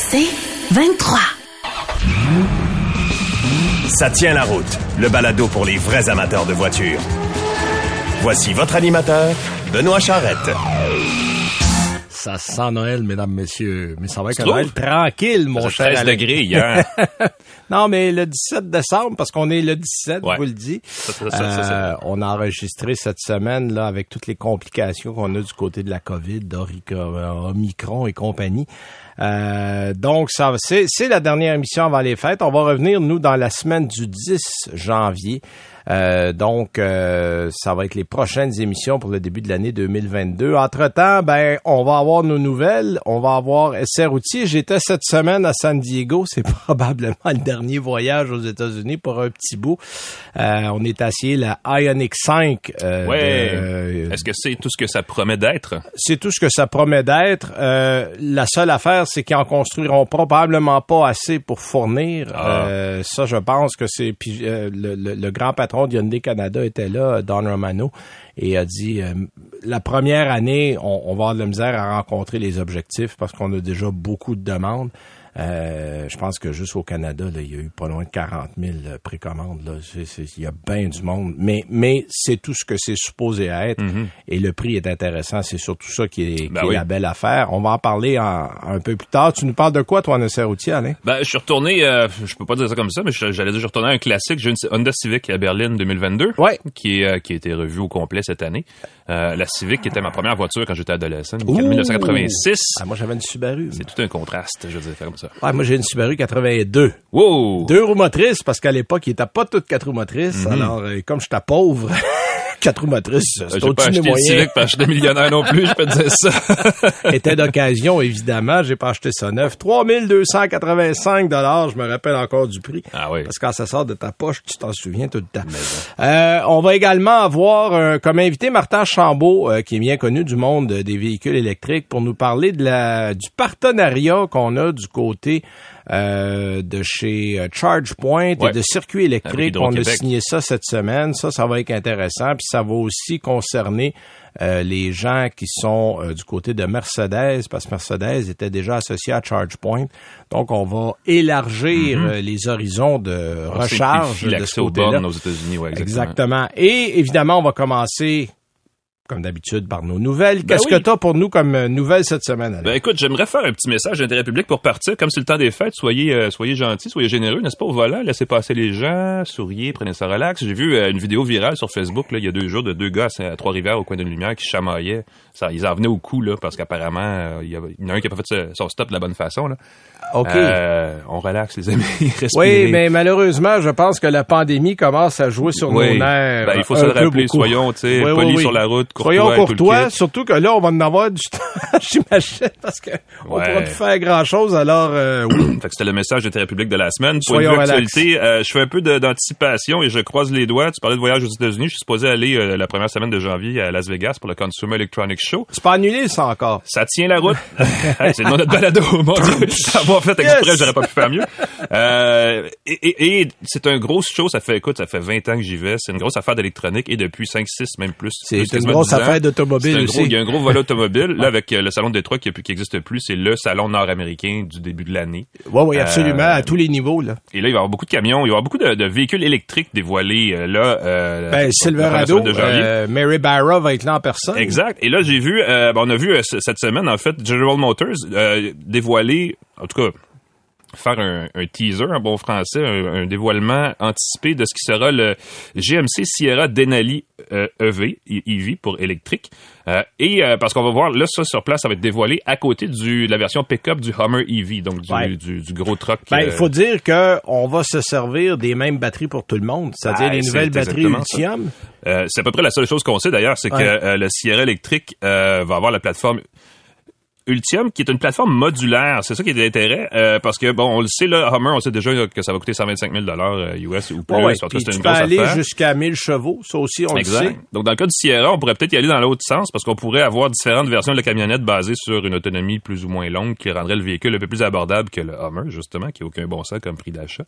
C'est 23. Ça tient la route, le balado pour les vrais amateurs de voitures. Voici votre animateur, Benoît Charrette. Ça sent Noël, mesdames, messieurs. Mais ça va être? Noël tranquille, mon cher. fait 13 Alex. degrés hier. non, mais le 17 décembre, parce qu'on est le 17, Ouais. je vous le dis. Euh, on a enregistré cette semaine là avec toutes les complications qu'on a du côté de la COVID, euh, Omicron et compagnie. Euh, donc, ça, c'est, c'est la dernière émission avant les fêtes. On va revenir, nous, dans la semaine du 10 janvier. Euh, donc, euh, ça va être les prochaines émissions pour le début de l'année 2022. Entre-temps, ben, on va avoir nos nouvelles. On va avoir SR Routier. J'étais cette semaine à San Diego. C'est probablement le dernier voyage aux États-Unis pour un petit bout. Euh, on est assis la Ioniq 5. euh, Ouais. euh, Est-ce que c'est tout ce que ça promet d'être? c'est tout ce que ça promet d'être. Euh, la seule affaire, c'est qu'ils en construiront probablement pas assez pour fournir. Ah. Euh, ça, je pense que c'est. Puis euh, le, le- le grand patron de Hyundai Canada était là, Don Romano, et a dit euh, la première année, on, on va avoir de la misère à rencontrer les objectifs parce qu'on a déjà beaucoup de demandes. Euh, je pense que juste au Canada, là, il y a eu pas loin de 40 000 précommandes. Là. C'est- c'est- il y a bien du monde. Mais, mais c'est tout ce que c'est supposé être. Et le prix est intéressant. C'est surtout ça qui est, Ben qui est oui. la belle affaire. On va en parler en- un peu plus tard. Tu nous parles de quoi, toi, en essai routier, Alain? Ben, je suis retourné, euh, je peux pas dire ça comme ça, mais j'allais dire, je suis retourné à un classique. J'ai une Honda Civic à Berlin 2022. Ouais. Qui, euh, qui a été revue au complet cette année. Euh, la Civic qui était ma première voiture quand j'étais adolescent, Ouh! 1986. Ah, moi, j'avais une Subaru. C'est tout un contraste, je veux dire, faire comme ça. Ouais, moi, j'ai une Subaru 82. Wow! Deux roues motrices, parce qu'à l'époque, il n'était pas toutes quatre roues motrices. Mhm. Alors, euh, comme j'étais pauvre, quatre roues motrices, Euh, c'est J'ai pas au-dessus acheté des le moyens. Que j'étais millionnaire non plus, je peux te dire ça. était d'occasion, évidemment. J'ai pas acheté ça neuf. 3285 dollars, je me rappelle encore du prix. Ah oui. Parce que quand ça sort de ta poche, tu t'en souviens tout le temps. Euh, on va également avoir euh, comme invité Martin Chambault, euh, qui est bien connu du monde des véhicules électriques, pour nous parler de la du partenariat qu'on a du côté euh, de chez euh, ChargePoint Ouais. et de Circuit électrique. On a signé ça cette semaine. Ça, ça va être intéressant. Puis ça va aussi concerner euh, les gens qui sont euh, du côté de Mercedes, parce que Mercedes était déjà associé à ChargePoint. Donc, on va élargir euh, les horizons de On recharge de ce côté-là. aux États-Unis, ouais, exactement. Exactement. Et évidemment, on va commencer, comme d'habitude, par nos nouvelles. Ben Qu'est-ce oui. que tu as pour nous comme euh, nouvelles cette semaine? Alain? Ben écoute, j'aimerais faire un petit message d'intérêt public pour partir. Comme c'est le temps des fêtes, soyez euh, soyez gentils, soyez généreux, n'est-ce pas, au volant. Laissez passer les gens, souriez, prenez ça relax. J'ai vu euh, une vidéo virale sur Facebook là, il y a deux jours de deux gars à Trois-Rivières au coin d'une lumière qui chamaillaient. Ça, ils en venaient au cou là, parce qu'apparemment, euh, il y, en a un qui a pas fait son stop de la bonne façon. Là. OK. On relaxe, les amis. Respirez. oui, mais malheureusement, je pense que la pandémie commence à jouer sur Oui. nos nerfs. Ben, il faut se le rappeler. beaucoup. Soyons, tu sais, oui. sur la route, courtois Soyons courtois, surtout que là, on va en avoir du temps, j'imagine, parce que on Ouais. pourra plus faire grand-chose, alors euh, oui. Fait que c'était le message d'intérêt public de la semaine. Pour Soyons une relax. actualité, euh, je fais un peu de- d'anticipation et je croise les doigts. Tu parlais de voyage aux États-Unis. Je suis supposé aller euh, la première semaine de janvier à Las Vegas pour le Consumer Electronics Show. C'est pas annulé, ça, encore. Ça tient la route. Hey, c'est le nom de notre balado, mon Dieu. Avoir fait exprès, Yes. j'aurais pas pu faire mieux. Euh, et et- et c'est un gros show. Ça fait, écoute, ça fait 20 ans que j'y vais. C'est une grosse affaire d'électronique et depuis 5, 6, même plus. C'est plus, une quasiment grosse 10 ans. affaire d'automobile aussi. Il y a un gros volet automobile. Là, avec euh, le salon de Détroit qui, qui existe plus, c'est le salon nord-américain du début de l'année. Oui, oui, absolument, Euh, à tous les niveaux, là. Et là, il va y avoir beaucoup de camions, il va y avoir beaucoup de, de véhicules électriques dévoilés euh, là. Euh, Ben, Silverado, euh, Mary Barra va être là en personne. Exact. Et là, j'ai vu, ben, on a vu cette semaine, en fait, General Motors dévoiler, en tout cas, faire un, un teaser en bon français, un, un dévoilement anticipé de ce qui sera le GMC Sierra Denali euh, EV, I- EV pour électrique. Euh, et euh, parce qu'on va voir, là, ça sur place, ça va être dévoilé à côté du, de la version pick-up du Hummer EV, donc du, Ouais. du, du gros truck. Ben, euh, il faut dire que on va se servir des mêmes batteries pour tout le monde, c'est-à-dire Ben, les nouvelles batteries. Euh, c'est à peu près la seule chose qu'on sait d'ailleurs, c'est Ouais. que euh, le Sierra électrique euh, va avoir la plateforme Ultium, qui est une plateforme modulaire. C'est ça qui est l'intérêt, euh, parce que bon, on le sait là, Hummer, on sait déjà que ça va coûter 125 000 dollars US ou plus. Ouais, ouais. Puis c'est tu une peux aller jusqu'à 1000 chevaux, ça aussi on le sait. Exact. Donc, dans le cas du Sierra, on pourrait peut-être y aller dans l'autre sens parce qu'on pourrait avoir différentes versions de la camionnette basées sur une autonomie plus ou moins longue qui rendrait le véhicule un peu plus abordable que le Hummer, justement, qui n'a aucun bon sens comme prix d'achat.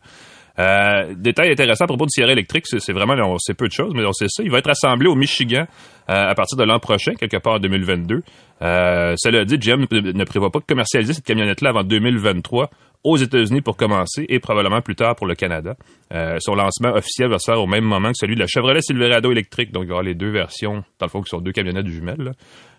Euh, détail intéressant à propos du Sierra électrique, c'est vraiment, peu de choses, mais on sait ça. Il va être assemblé au Michigan à partir de l'an prochain, quelque part en 2022. cela dit, GM ne prévoit pas de commercialiser cette camionnette-là avant 2023 aux États-Unis pour commencer et probablement plus tard pour le Canada. Euh, son lancement officiel va se faire au même moment que celui de la Chevrolet Silverado électrique. Donc, il y aura les deux versions, dans le fond, qui sont deux camionnettes jumelles.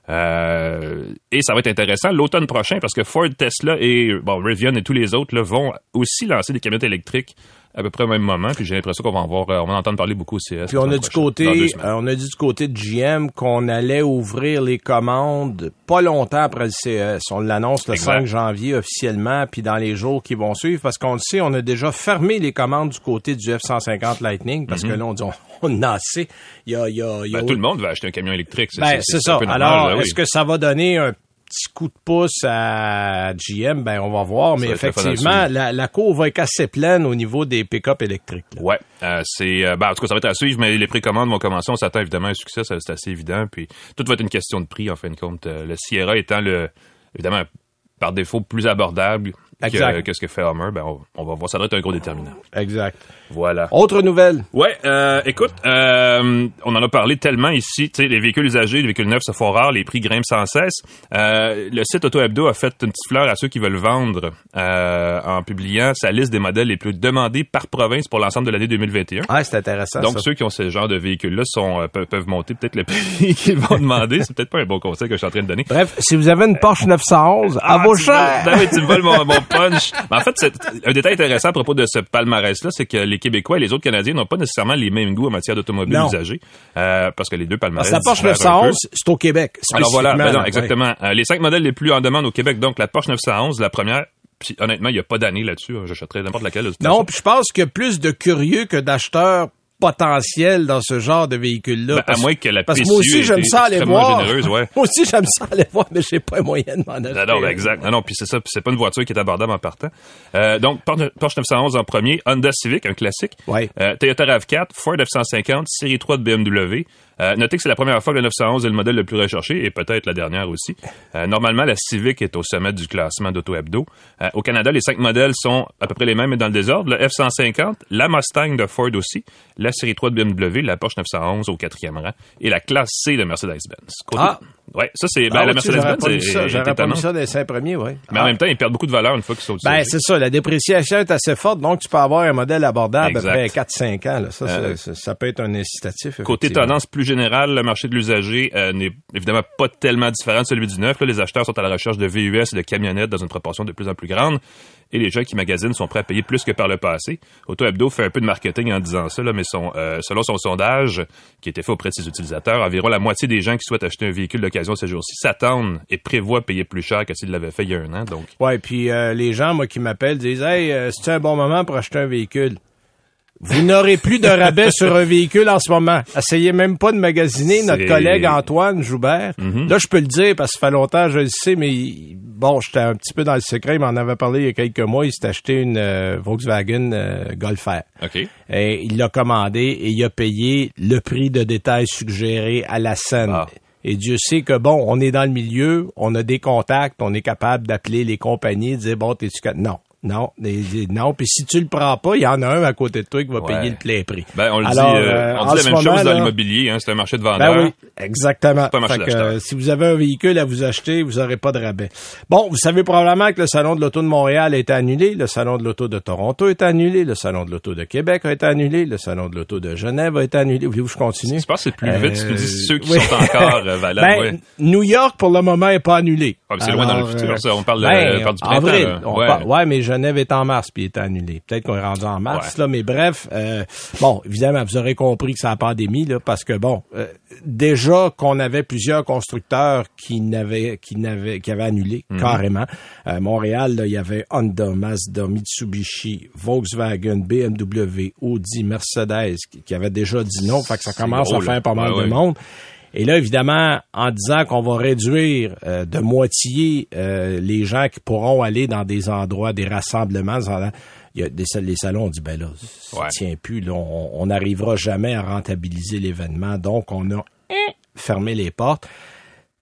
Euh, et ça va être intéressant l'automne prochain parce que Ford, Tesla et Rivian et tous les autres vont aussi lancer des camionnettes électriques à peu près au même moment. Puis j'ai l'impression qu'on va en voir, euh, on va en entendre parler beaucoup au CS. Puis on a du côté, euh, on a dit du côté de GM qu'on allait ouvrir les commandes pas longtemps après le CES. On l'annonce le 5 janvier officiellement, puis dans les jours qui vont suivre, parce qu'on le sait, on a déjà fermé les commandes du côté du F-150 Lightning, parce que mhm. là, on dit, on, a assez. Il y a, il y a, ben, tout le monde va acheter un camion électrique. Ben, c'est ça. Alors, ben est-ce que ça va donner un petit coup de pouce à GM, ben on va voir. mais effectivement, la, la, cour va être assez pleine au niveau des pick-up électriques. Ouais, euh, c'est euh, ben, en tout cas ça va être à suivre, mais les précommandes vont commencer. On s'attend évidemment à un succès, c'est assez évident. Puis tout va être une question de prix en fin de compte. Euh, le Sierra étant le évidemment par défaut plus abordable que, ce que fait Homer, ben on, va voir. Ça doit être un gros déterminant. Exact. Voilà. Autre nouvelle. Ouais, euh, écoute, euh, on en a parlé tellement ici. Tu sais, les véhicules usagés, les véhicules neufs se font rares, les prix grimpent sans cesse. Euh, le site Auto Hebdo a fait une petite fleur à ceux qui veulent vendre euh, en publiant sa liste des modèles les plus demandés par province pour l'ensemble de l'année 2021. Ah, c'est intéressant. Donc ceux qui ont ce genre de véhicules-là sont peuvent, monter peut-être le prix qu'ils vont demander. C'est peut-être pas un bon conseil que je suis en train de donner. Bref, si vous avez une Porsche 911, à vos chers. Ben tu me voles mon, mon punch. en fait, un détail intéressant à propos de ce palmarès-là, c'est que les Québécois et les autres Canadiens n'ont pas nécessairement les mêmes goûts en matière d'automobile usagée, euh, parce que les deux palmarès. la Porsche 911, c'est au Québec. Alors voilà, ben exactement. Euh, les cinq modèles les plus en demande au Québec, donc la Porsche 911, la première, puis honnêtement, il n'y a pas d'année là-dessus. J'achèterais n'importe laquelle. Non, puis je pense a plus de curieux que d'acheteurs potentiel dans ce genre de véhicule-là. Ben, à moins que la parce que moi aussi, j'aime ça aller voir. Généreuse, ouais. moi aussi, j'aime ça aller voir, mais j'ai pas les moyens de m'en acheter. Non, non, ben, exact. Non, non, puis c'est ça, c'est pas une voiture qui est abordable en partant. Euh, donc, Porsche 911 en premier, Honda Civic, un classique. Ouais. Euh, Toyota RAV4, Ford F-150, série 3 de BMW. Euh, notez que c'est la première fois que le 911 est le modèle le plus recherché et peut-être la dernière aussi. Euh, normalement, la Civic est au sommet du classement d'Auto Hebdo. Euh, au Canada, les cinq modèles sont à peu près les mêmes mais dans le désordre. Le F-150, la Mustang de Ford aussi, la série 3 de BMW, la Porsche 911 au quatrième rang et la classe C de Mercedes-Benz. Ah! Ouais, ça c'est ben, ah, la Mercedes-Benz. J'aurais pas mis ça des cinq premiers, oui. Mais en ah. même temps, ils perdent beaucoup de valeur une fois qu'ils sont Ben c'est ça, la dépréciation est assez forte, donc tu peux avoir un modèle abordable après 4-5 ans. Là. Ça, ça, ça, peut être un incitatif. Côté tendance plus générale, le marché de l'usager euh, n'est évidemment pas tellement différent de celui du neuf. les acheteurs sont à la recherche de VUS et de camionnettes dans une proportion de plus en plus grande. Et les gens qui magasinent sont prêts à payer plus que par le passé. Auto Hebdo fait un peu de marketing en disant ça, mais euh, selon son sondage qui été fait auprès de ses utilisateurs, environ la moitié des gens qui souhaitent acheter un véhicule d'occasion ces jours-ci s'attendent et prévoient payer plus cher que s'ils l'avaient fait il y a un an. Donc. Ouais, puis euh, les gens moi qui m'appellent disent Hey, c'est un bon moment pour acheter un véhicule. Vous n'aurez plus de rabais sur un véhicule en ce moment. Essayez même pas de magasiner notre collègue Antoine Joubert. Mhm. Là, je peux le dire parce que ça fait longtemps, je le sais, mais bon, j'étais un petit peu dans le secret. Il m'en avait parlé il y a quelques mois. Il s'est acheté une euh, Volkswagen euh, Golf R. OK. Et il l'a commandé et il a payé le prix de détail suggéré à la scène. Ah. Et Dieu sait que bon, on est dans le milieu, on a des contacts, on est capable d'appeler les compagnies, de dire bon, t'es-tu non, non, non. Puis si tu le prends pas, il y en a un à côté de toi qui va payer le plein prix. Ben, on le dit, euh, on dit la même chose dans l'immobilier. Hein, c'est un marché de vendeurs. Ben oui, exactement. Pas un marché que, si vous avez un véhicule à vous acheter, vous n'aurez pas de rabais. Bon, vous savez probablement que le salon de l'auto de Montréal a été annulé, le salon de l'auto de Toronto est annulé, le salon de l'auto de Québec a été annulé, le salon de l'auto de Genève a été annulé. Voulez-vous que je continue? Je pense que c'est plus vite tu dis ceux qui sont encore euh, valables. Ben, New York pour le moment est pas annulé. Ah, c'est loin dans le futur. Ça, on parle, ben, du printemps. Avril, ouais, mais Genève est en mars puis il est annulé. Peut-être qu'on est rendu en mars, là, mais bref, euh, bon, évidemment, vous aurez compris que c'est la pandémie, là, parce que bon, euh, déjà qu'on avait plusieurs constructeurs qui n'avaient qui n'avaient qui avaient annulé mhm. carrément. Euh, Montréal, là, il y avait Honda, Mazda, Mitsubishi, Volkswagen, BMW, Audi, Mercedes qui, qui avaient déjà dit non. Fait que ça commence à faire pas mal de monde. Et là, évidemment, en disant qu'on va réduire euh, de moitié euh, les gens qui pourront aller dans des endroits, des rassemblements, il y a des, les salons, on dit, ben là, ça tient plus, on n'arrivera jamais à rentabiliser l'événement. Donc, on a fermé les portes.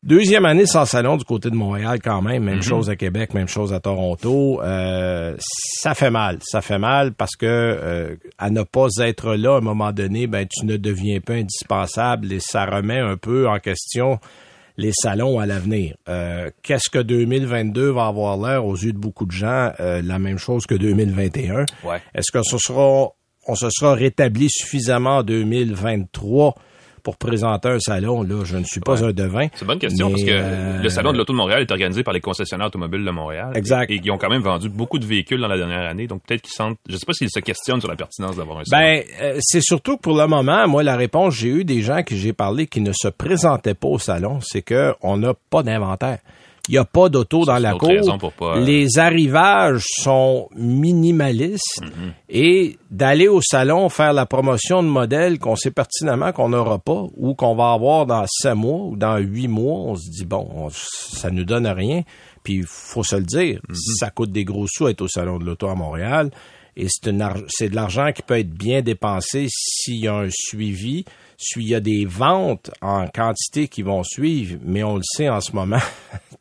Deuxième année sans salon du côté de Montréal quand même, même chose à Québec, même chose à Toronto. Euh, ça fait mal, ça fait mal parce que euh, à ne pas être là à un moment donné, ben tu ne deviens pas indispensable et ça remet un peu en question les salons à l'avenir. Euh, Qu'est-ce que 2022 va avoir l'air aux yeux de beaucoup de gens La même chose que 2021. Ouais. Est-ce que ce sera on se sera rétabli suffisamment en 2023 pour présenter un salon, là, je ne suis pas un devin. C'est une bonne question mais, parce que euh, le salon de l'auto de Montréal est organisé par les concessionnaires automobiles de Montréal. Exact. Et, et ils ont quand même vendu beaucoup de véhicules dans la dernière année, donc peut-être qu'ils sentent, je sais pas s'ils se questionnent sur la pertinence d'avoir un salon. Ben, euh, c'est surtout que pour le moment, moi, la réponse, j'ai eu des gens que j'ai parlé qui ne se présentaient pas au salon, c'est que on n'a pas d'inventaire. Il n'y a pas d'auto dans la cour. raison pour pas, euh, Les arrivages sont minimalistes Mm-hmm. et d'aller au salon faire la promotion de modèles qu'on sait pertinemment qu'on n'aura pas ou qu'on va avoir dans sept mois ou dans huit mois, on se dit bon, on- ça nous donne rien. Puis il faut se le dire, Mm-hmm. ça coûte des gros sous être au salon de l'auto à Montréal. Et c'est de l'argent qui peut être bien dépensé s'il y a un suivi, s'il y a des ventes en quantité qui vont suivre, mais on le sait en ce moment,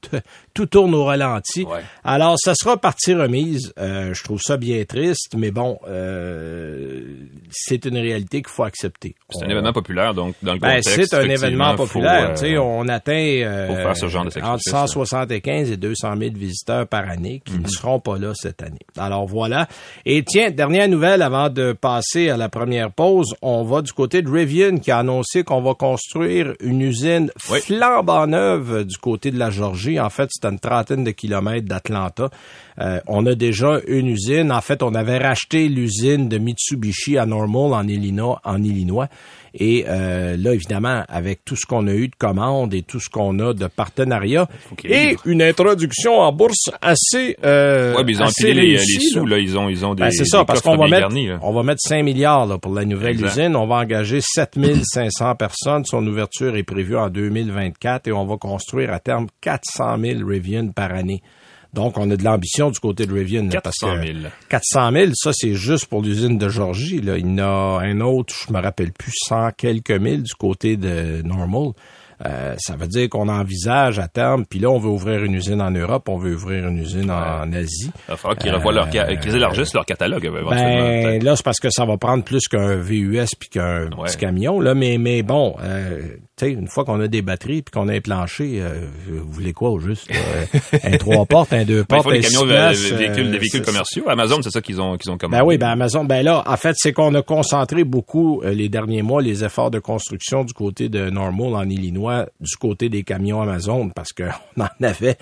tout tourne au ralenti. Ouais. Alors, ça sera partie remise. Euh, je trouve ça bien triste, mais bon, euh, c'est une réalité qu'il faut accepter. c'est On- un événement populaire, donc dans le ben, contexte. c'est un événement faut, populaire. euh, on atteint faut faire ce genre de entre sacrifice, là. 175 et 200 000 visiteurs par année qui Mhm. ne seront pas là cette année. Alors voilà. Et tiens, dernière nouvelle avant de passer à la première pause, on va du côté de Rivian qui a annoncé qu'on va construire une usine Oui. flambant neuve du côté de la Georgie. En fait, c'est à une trentaine de kilomètres d'Atlanta. Euh, on a déjà une usine. En fait, on avait racheté l'usine de Mitsubishi à Normal en Illinois. En Illinois. Et euh, là, évidemment, avec tout ce qu'on a eu de commandes et tout ce qu'on a de partenariats et livre. une introduction en bourse assez euh, Ouais, mais ils ont assez empilé les, réussie, les sous, là. là. Ils ont, ils ont des. Ben, c'est ça, parce qu'on va mettre, garnis, on va mettre 5 milliards là, pour la nouvelle Exact. usine. On va engager 7500 personnes. Son ouverture est prévue en 2024 et on va construire à terme 400 000 Rivian par année. Donc, on a de l'ambition du côté de Rivian. là, parce 400 que 000. 400 000, ça, c'est juste pour l'usine de Georgie. Là. Il y en a un autre, je me rappelle plus, 100 quelques mille du côté de Normal. Euh, ça veut dire qu'on envisage à terme, puis là, on veut ouvrir une usine en Europe, on veut ouvrir une usine en Asie. Il va falloir qu'ils revoient leur, ca- qu'ils élargissent leur catalogue, euh, éventuellement. Ben, là, c'est parce que ça va prendre plus qu'un VUS puis qu'un Ouais. petit camion, là. Mais, mais bon, euh, tu sais, une fois qu'on a des batteries puis qu'on a un plancher, euh, vous voulez quoi au juste? un trois portes, un deux Ben, portes, un camions, euh, places, véhicules, euh, des véhicules c'est- commerciaux. Amazon, c'est ça qu'ils ont, qu'ils ont commandé. ben oui, ben Amazon, ben là, en fait, c'est qu'on a concentré beaucoup euh, les derniers mois les efforts de construction du côté de Normal en Illinois, du côté des camions Amazon, parce qu'on en avait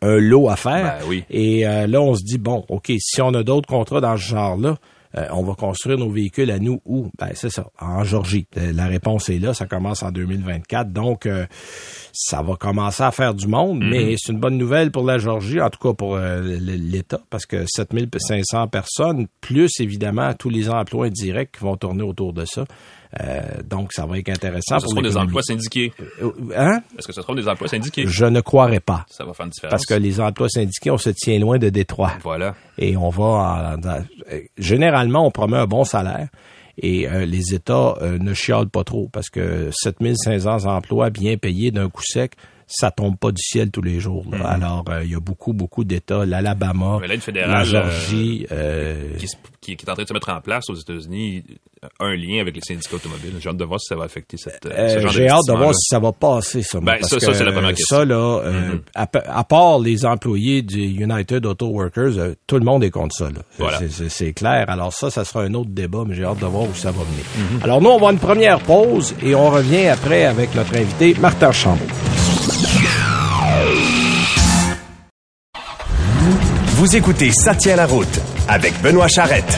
un lot à faire. Ben oui. Et euh, là, on se dit, bon, OK, si on a d'autres contrats dans ce genre-là, euh, on va construire nos véhicules à nous où? Ben, c'est ça, en Georgie. Euh, La réponse est là, ça commence en 2024. Donc, euh, ça va commencer à faire du monde, Mhm. mais c'est une bonne nouvelle pour la Georgie, en tout cas pour euh, l'État, parce que 7500 personnes, plus évidemment tous les emplois indirects qui vont tourner autour de ça. Euh, donc, ça va être intéressant Ce pour seront des emplois syndiqués? Euh, Hein? Est-ce que ce seront des emplois syndiqués? Je ne croirais pas. Ça va faire une différence. Parce que les emplois syndiqués, on se tient loin de Détroit. Voilà. Et on va en- dans- euh, généralement on promet un bon salaire et euh, les États euh, ne chialent pas trop parce que 7500 emplois bien payés d'un coup sec, ça tombe pas du ciel tous les jours. là. Alors euh, il y a beaucoup beaucoup d'États, l'Alabama, Mm-hmm. La Georgie, euh, qui, se- qui- qui est en train de se mettre en place aux États-Unis, un lien avec les syndicats automobiles. J'ai hâte de voir si ça va affecter cette, euh, Euh, ce genre J'ai hâte de voir si ça va passer, ça. Ben, parce ça, ça, c'est la première euh, question. Ça, là, euh, à, pa- à part les employés du United Auto Workers, euh, tout le monde est contre ça. là. Voilà. C'est- clair. Alors ça, ça sera un autre débat, mais j'ai hâte de voir où ça va venir. Mhm. Alors nous, on va à une première pause et on revient après avec notre invité, Martin Chambaud. Vous écoutez Ça tient la route avec Benoît Charrette.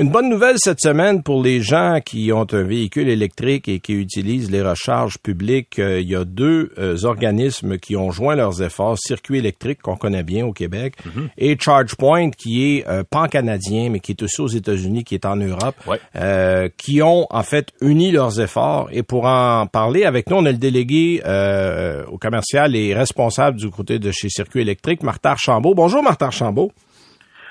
Une bonne nouvelle cette semaine pour les gens qui ont un véhicule électrique et qui utilisent les recharges publiques. Euh, il y a deux euh, organismes qui ont joint leurs efforts, Circuit électrique qu'on connaît bien au Québec et ChargePoint qui est euh, pan-canadien mais qui est aussi aux États-Unis, qui est en Europe, Ouais. euh, qui ont en fait uni leurs efforts. Et pour en parler avec nous, on a le délégué euh, au commercial et responsable du côté de chez Circuit électrique, Martin Archambault. Bonjour Martin Archambault.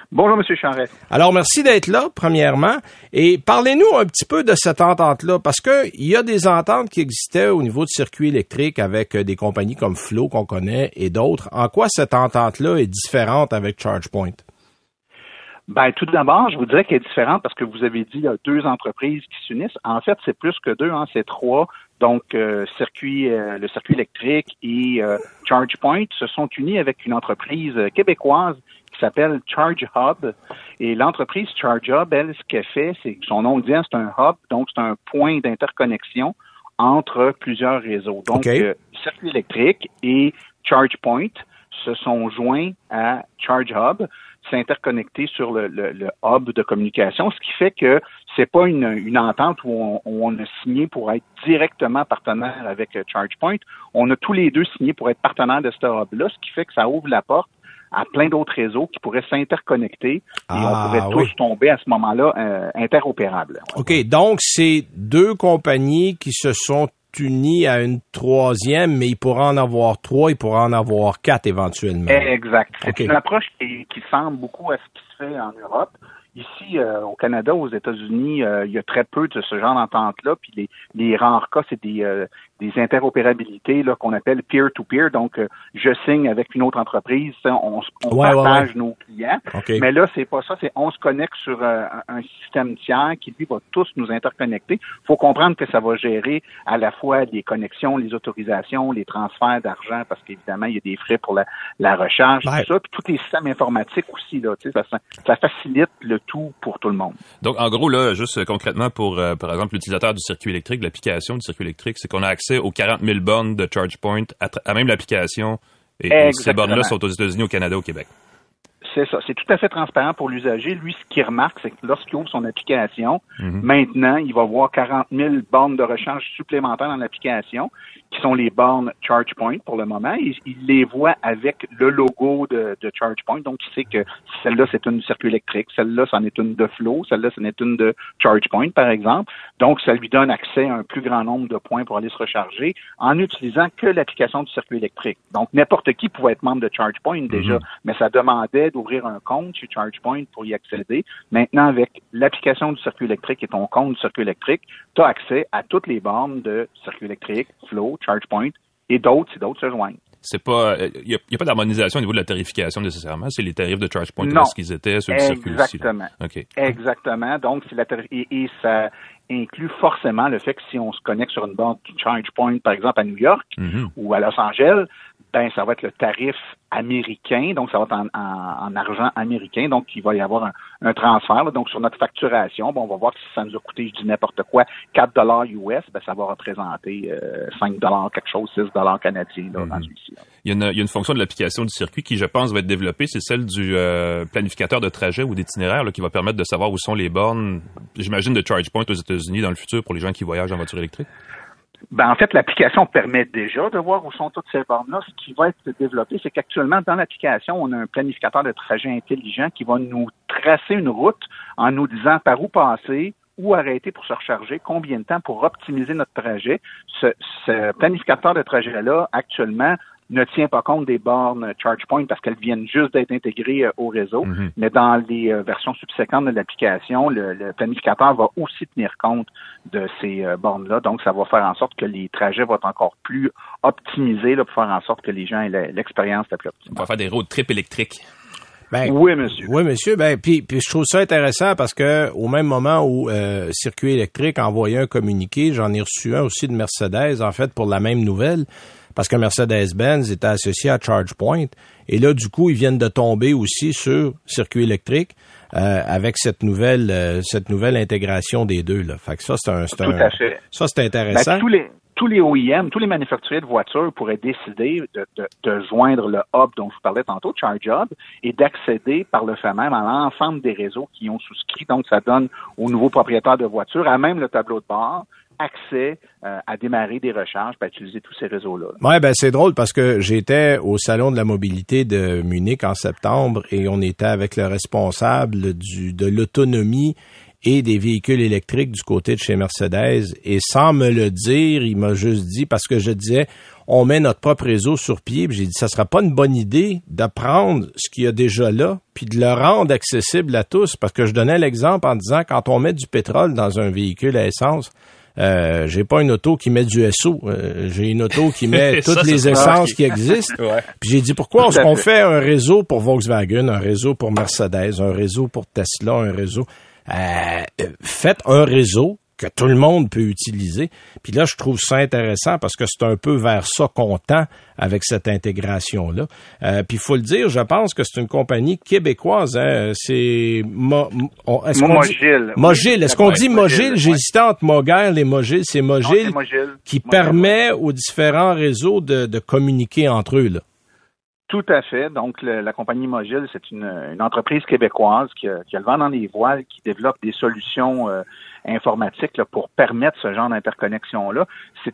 Bonjour, Monsieur Charret. Alors, merci d'être là, premièrement. Et parlez-nous un petit peu de cette entente-là, parce que il y a des ententes qui existaient au niveau de circuit électrique avec euh, des compagnies comme Flow qu'on connaît et d'autres. En quoi cette entente-là est différente avec ChargePoint? Ben, tout d'abord, je vous dirais qu'elle est différente parce que vous avez dit il y a deux entreprises qui s'unissent. En fait, c'est plus que deux, hein, c'est trois. Donc, euh, circuit, euh, le circuit électrique et ChargePoint se sont unis avec une entreprise québécoise qui s'appelle Charge Hub. Et l'entreprise Charge Hub, elle, ce qu'elle fait, c'est son nom le dit, c'est un hub, donc c'est un point d'interconnexion entre plusieurs réseaux. Donc, euh, circuit électrique et ChargePoint se sont joints à Charge Hub, s'interconnecter sur le, hub de communication, ce qui fait que c'est pas une, entente où on, a signé pour être directement partenaire avec euh, ChargePoint. On a tous les deux signé pour être partenaire de ce hub-là, ce qui fait que ça ouvre la porte à plein d'autres réseaux qui pourraient s'interconnecter et on ah, pourrait tous tomber à ce moment-là euh, interopérables. OK, donc c'est deux compagnies qui se sont unies à une troisième, mais il pourra en avoir trois, il pourra en avoir quatre éventuellement. Exact. C'est une approche qui, qui semble beaucoup à ce qui se fait en Europe. Ici, euh, au Canada, aux États-Unis, euh, il y a très peu de ce genre d'entente-là. Puis les, les rares cas, c'est des, euh, des interopérabilités là qu'on appelle peer-to-peer. Donc, je signe avec une autre entreprise, on, on partage nos clients. Mais là, c'est pas ça. C'est on se connecte sur un système tiers qui lui va tous nous interconnecter. Il faut comprendre que ça va gérer à la fois les connexions, les autorisations, les transferts d'argent, parce qu'évidemment, il y a des frais pour la, la recharge, tout ça. Puis tous les systèmes informatiques aussi là. Ça, ça facilite le tout pour tout le monde. Donc, en gros, là, juste concrètement pour, euh, par exemple, l'utilisateur du circuit électrique, l'application du circuit électrique, c'est qu'on a accès aux 40 000 bornes de ChargePoint à, même l'application. Et, ces bornes-là sont aux États-Unis, au Canada, au Québec. C'est ça. C'est tout à fait transparent pour l'usager. Lui, ce qu'il remarque, c'est que lorsqu'il ouvre son application, mhm. maintenant, il va voir 40 000 bornes de recharge supplémentaires dans l'application qui sont les bornes ChargePoint pour le moment. Il, il les voit avec le logo de, de ChargePoint, donc il sait que celle-là, c'est une circuit électrique, celle-là, c'en est une de Flow, celle-là, c'en est une de ChargePoint, par exemple. Donc, ça lui donne accès à un plus grand nombre de points pour aller se recharger en utilisant que l'application du circuit électrique. Donc, n'importe qui pouvait être membre de ChargePoint déjà, mhm. mais ça demandait d'ouvrir un compte chez ChargePoint pour y accéder. Maintenant, avec l'application du circuit électrique et ton compte du circuit électrique, tu as accès à toutes les bornes de circuit électrique, Flow, ChargePoint et d'autres si d'autres se joignent. C'est pas, il euh, n'y a, pas d'harmonisation au niveau de la tarification nécessairement. C'est les tarifs de ChargePoint ce qu'ils étaient sur le circuit Exactement. Exactement. Donc, c'est la et, et, ça inclut forcément le fait que si on se connecte sur une borne ChargePoint, par exemple à New York mm-hmm. ou à Los Angeles, ben ça va être le tarif américain, donc ça va être en, argent américain, donc il va y avoir un, transfert. donc sur notre facturation, on va voir si ça nous a coûté, je dis n'importe quoi, 4 dollars US, ben ça va représenter 5 euh, dollars quelque chose, 6 dollars canadiens là, mhm. Il y, a une, il y, a une, fonction de l'application du circuit qui, je pense, va être développée, c'est celle du euh, planificateur de trajet ou d'itinéraire qui va permettre de savoir où sont les bornes, j'imagine, de ChargePoint aux États-Unis dans le futur pour les gens qui voyagent en voiture électrique. Ben, en fait, l'application permet déjà de voir où sont toutes ces bornes-là. Ce qui va être développé, c'est qu'actuellement, dans l'application, on a un planificateur de trajet intelligent qui va nous tracer une route en nous disant par où passer, où arrêter pour se recharger, combien de temps pour optimiser notre trajet. Ce, ce planificateur de trajet-là, actuellement, ne tient pas compte des bornes ChargePoint parce qu'elles viennent juste d'être intégrées euh, au réseau. Mhm. Mais dans les euh, versions subséquentes de l'application, le, planificateur va aussi tenir compte de ces euh, bornes-là. Donc, ça va faire en sorte que les trajets vont être encore plus optimisés là, pour faire en sorte que les gens aient l'expérience la plus optimale. On va faire des road trips électriques. Ben, oui, monsieur. Oui, monsieur. Ben, puis, puis je trouve ça intéressant parce que au même moment où Circuit électrique envoyait un communiqué, j'en ai reçu un aussi de Mercedes, en fait, pour la même nouvelle parce que Mercedes-Benz était associé à ChargePoint. Et là, du coup, ils viennent de tomber aussi sur circuit électrique euh, avec cette nouvelle euh, cette nouvelle intégration des deux. Là. Fait que ça, c'est un, ça c'est intéressant. Ben, tous les tous les OEM, tous les manufacturiers de voitures pourraient décider de, de, de, joindre le hub dont je vous parlais tantôt, Charge Hub, et d'accéder par le fait même à l'ensemble des réseaux qui ont souscrit. Donc, ça donne aux nouveaux propriétaires de voitures, à même le tableau de bord, accès euh, à démarrer des recharges, à utiliser tous ces réseaux-là. Ouais, ben c'est drôle parce que j'étais au salon de la mobilité de Munich en septembre et on était avec le responsable du de l'autonomie et des véhicules électriques du côté de chez Mercedes et sans me le dire, il m'a juste dit parce que je disais on met notre propre réseau sur pied. J'ai dit, ça sera pas une bonne idée de prendre ce qu'il y a déjà là, puis de le rendre accessible à tous, parce que je donnais l'exemple en disant, quand on met du pétrole dans un véhicule à essence, euh, j'ai pas une auto qui met du SO. Euh, j'ai une auto qui met toutes les essences qui existent. Puis j'ai dit pourquoi est-ce qu'on fait un réseau pour Volkswagen, un réseau pour Mercedes, un réseau pour Tesla, un réseau? Euh, faites un réseau que tout le monde peut utiliser. Puis là, je trouve ça intéressant parce que c'est un peu vers ça qu'on tend avec cette intégration-là. Euh, puis il faut le dire, je pense que c'est une compagnie québécoise. Hein. C'est Mo, est-ce Mogil. Mogil. Est-ce qu'on dit Mogil? J'hésitais entre Mogil et Mogil. C'est Mogil, qui permet aux différents réseaux de, de communiquer entre eux. Là. Tout à fait. Donc, la compagnie Mogil, c'est une, une, entreprise québécoise qui a, qui a, le vent dans les voiles, qui développe des solutions euh, informatiques là, pour permettre ce genre d'interconnexion-là. C'est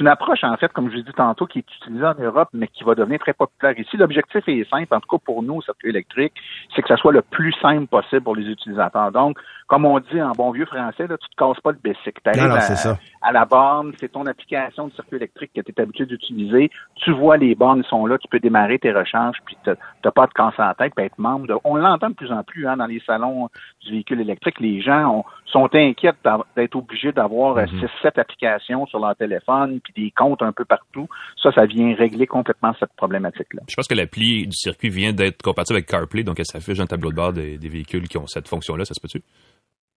une approche, en fait, comme je l'ai dit tantôt, qui est utilisée en Europe, mais qui va devenir très populaire ici. L'objectif est simple, en tout cas pour nous, au circuit électrique, c'est que ça soit le plus simple possible pour les utilisateurs. Donc, comme on dit en bon vieux français, là, tu te casses pas le basic. Tu à, à, la borne, c'est ton application de circuit électrique que tu es habitué d'utiliser. Tu vois les bornes sont là, tu peux démarrer tes recharges, puis tu n'as pas de casser en tête, puis être membre de... On l'entend de plus en plus hein, dans les salons du véhicule électrique. Les gens sont inquiets d'être obligés d'avoir mm 6-7 applications sur leur téléphone, puis des comptes un peu partout. Ça, ça vient régler complètement cette problématique-là. Je pense que l'appli du circuit vient d'être compatible avec CarPlay, donc elle s'affiche dans le tableau de bord des, des véhicules qui ont cette fonction-là. Ça se peut-tu?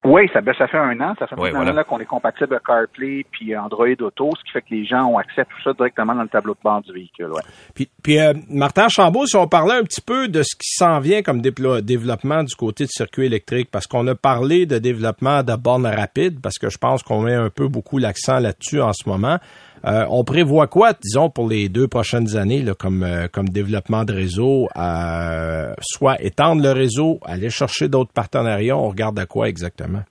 Oui, ça, ben, ça fait un an. Ça fait un an qu'on est compatible avec CarPlay puis Android Auto, ce qui fait que les gens ont accès à tout ça directement dans le tableau de bord du véhicule. Ouais. Puis, puis euh, Martin Chambaud, si on parlait un petit peu de ce qui s'en vient comme développement du côté du circuit électrique, parce qu'on a parlé de développement de bornes rapides, parce que je pense qu'on met un peu beaucoup l'accent là-dessus en ce moment. Euh, on prévoit quoi, disons, pour les deux prochaines années, euh, comme développement de réseau, euh, soit étendre le réseau, aller chercher d'autres partenariats, on regarde à quoi exactement?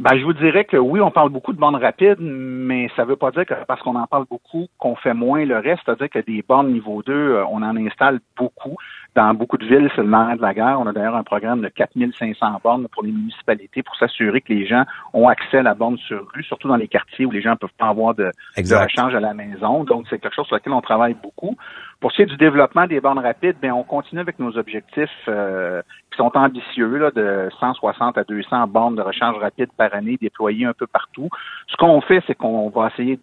Ben, je vous dirais que oui, on parle beaucoup de bornes rapides, mais ça ne veut pas dire que parce qu'on en parle beaucoup, qu'on fait moins le reste. C'est-à-dire que des bornes niveau 2, on en installe beaucoup. Dans beaucoup de villes, c'est le nerf de la guerre. On a d'ailleurs un programme de 4500 bornes pour les municipalités pour s'assurer que les gens ont accès à la borne sur rue, surtout dans les quartiers où les gens ne peuvent pas avoir de, de rechange à la maison. Donc, c'est quelque chose sur lequel on travaille beaucoup. Pour ce qui est du développement des bornes rapides, bien, on continue avec nos objectifs euh, qui sont ambitieux, là, de 160 à 200 bornes de recharge rapide par année déployées un peu partout. Ce qu'on fait, c'est qu'on va essayer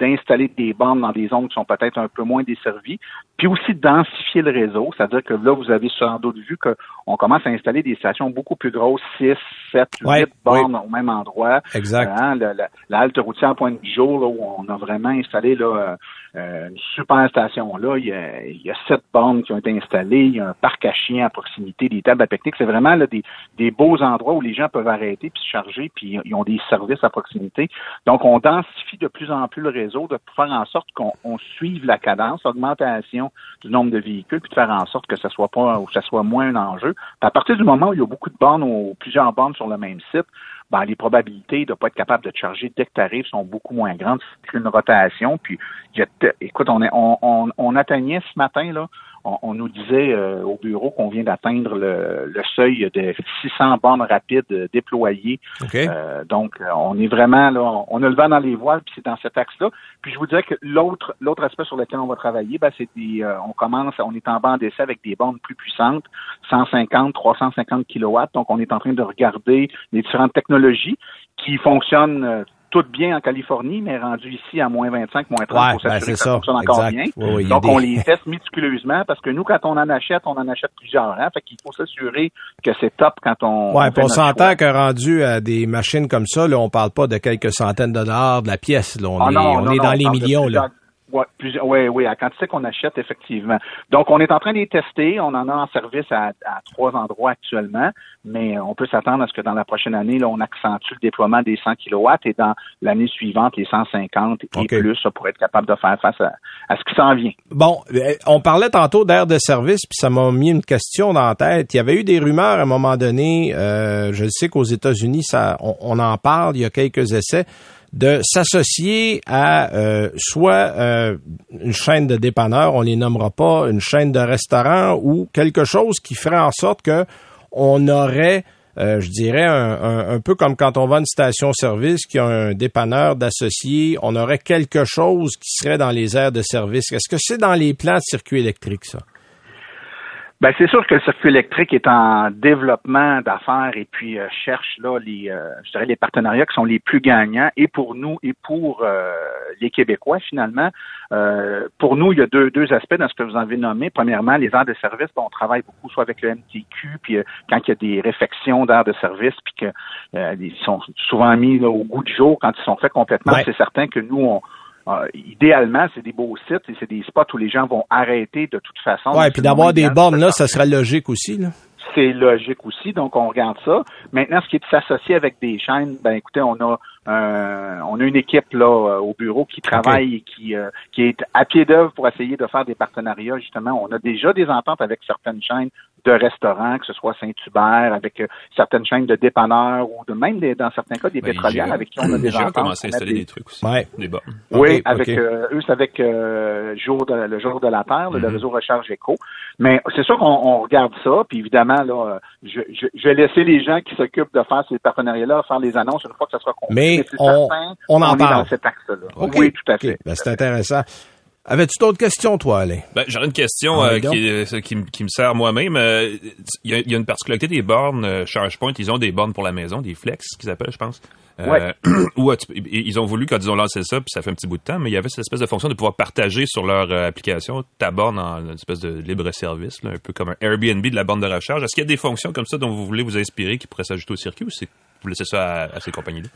d'installer des bornes dans des zones qui sont peut-être un peu moins desservies, puis aussi densifier le réseau, c'est-à-dire que là, vous avez sans doute vu qu'on commence à installer des stations beaucoup plus grosses, 6, 7, 8 bornes au même endroit. Exact. Hein, la, la, halte routière Point du Jour, là, où on a vraiment installé là, euh, une super station là. Il y, a, il y a sept bornes qui ont été installées, il y a un parc à chiens à proximité, des tables à pique-nique. C'est vraiment là, des, des beaux endroits où les gens peuvent arrêter puis se charger, puis ils ont des services à proximité. Donc, on densifie de plus en plus le réseau de faire en sorte qu'on suive la cadence, l'augmentation du nombre de véhicules, puis de faire en sorte que ça soit pas ou que ça soit moins un enjeu. à partir du moment où il y a beaucoup de bornes ou plusieurs bornes sur le même site, ben, les probabilités de ne pas être capable de te charger dès que tu sont beaucoup moins grandes. C'est une rotation. Puis, écoute, on, est, on, on, atteignait ce matin, là, on, nous disait euh, au bureau qu'on vient d'atteindre le, seuil de 600 bornes rapides déployées. Euh, donc, on est vraiment là, on a le vent dans les voiles, puis c'est dans cet axe-là. Puis je vous dirais que l'autre l'autre aspect sur lequel on va travailler, ben, c'est des, euh, on commence, on est en banc d'essai avec des bornes plus puissantes, 150, 350 kilowatts. Donc, on est en train de regarder les différentes technologies qui fonctionnent tout bien en Californie, mais rendu ici à moins 25, moins 30 pour ben, que ça, fonctionne encore bien. Donc, on les teste méticuleusement parce que nous, quand on en achète, on en achète plusieurs. Hein, fait qu'il faut s'assurer que c'est top quand on. Ouais, on, s'entend que rendu à des machines comme ça, là, on parle pas de quelques centaines de dollars de la pièce. Là. On ah est, on est dans les millions. Là. Oui, oui, oui, à quantité qu'on achète, effectivement. Donc, on est en train de les tester. On en a en service à, trois endroits actuellement, mais on peut s'attendre à ce que dans la prochaine année, là, on accentue le déploiement des 100 kW et dans l'année suivante, les 150 et plus, ça pourrait être capable de faire face à, ce qui s'en vient. Bon, euh, on parlait tantôt d'air de service, puis ça m'a mis une question dans la tête. Il y avait eu des rumeurs à un moment donné, euh, je sais qu'aux États-Unis, ça, on en parle, il y a quelques essais, de s'associer à euh, soit euh, une chaîne de dépanneurs, on les nommera pas, une chaîne de restaurants ou quelque chose qui ferait en sorte que on aurait euh, je dirais un, peu comme quand on va à une station-service qui a un dépanneur d'associés, on aurait quelque chose qui serait dans les aires de service. Est-ce que c'est dans les plans de circuit électrique, ça? Ben c'est sûr que le circuit électrique est en développement d'affaires et puis euh, cherche là les euh, je dirais les partenariats qui sont les plus gagnants et pour nous et pour euh, les Québécois finalement. pour nous, il y a deux, deux aspects dans ce que vous avez nommé. Premièrement, les heures de service, on travaille beaucoup soit avec le MTQ, puis quand il y a des réflexions d'heures de service, puis que ils sont souvent mis au goût du jour quand ils sont faits complètement, c'est certain que nous on euh, idéalement, c'est des beaux sites et c'est des spots où les gens vont arrêter de toute façon. Ouais, puis d'avoir des bornes là, ça serait logique aussi. Là. C'est logique aussi, donc on regarde ça. Maintenant, ce qui est de s'associer avec des chaînes, ben écoutez, on a euh, on a une équipe là euh, au bureau qui travaille et qui, qui est à pied d'œuvre pour essayer de faire des partenariats. Justement, on a déjà des ententes avec certaines chaînes de restaurants, que ce soit Saint-Hubert, avec euh, certaines chaînes de dépanneurs ou de même dans certains cas des ben, pétrolières avec qui on a des ententes. commencé à installer des, trucs aussi. Ouais. Des Oui, avec euh, eux, c'est avec euh, jour de, le jour de la Terre, le mhm. réseau Recharge Éco. Mais c'est sûr qu'on regarde ça, puis évidemment, là, je, je, je, vais laisser les gens qui s'occupent de faire ces partenariats-là faire les annonces une fois que ça sera compris. Mais, on, on, en parle. dans cet axe-là. Oui, tout à fait. Ben, c'est intéressant. Avais-tu d'autres questions, toi, Alain? Ben, J'aurais une question ah, euh, qui, euh, qui, qui, me sert moi-même. Euh, il y, y, a une particularité des bornes ChargePoint. Ils ont des bornes pour la maison, des flex qu'ils appellent, je pense. Ouais. où ils ont voulu, quand ils ont lancé ça, puis ça fait un petit bout de temps, mais il y avait cette espèce de fonction de pouvoir partager sur leur application ta borne en une espèce de libre service, là, un peu comme un Airbnb de la borne de recharge. Est-ce qu'il y a des fonctions comme ça dont vous voulez vous inspirer qui pourraient s'ajouter au circuit ou vous laissez ça à ces compagnies-là?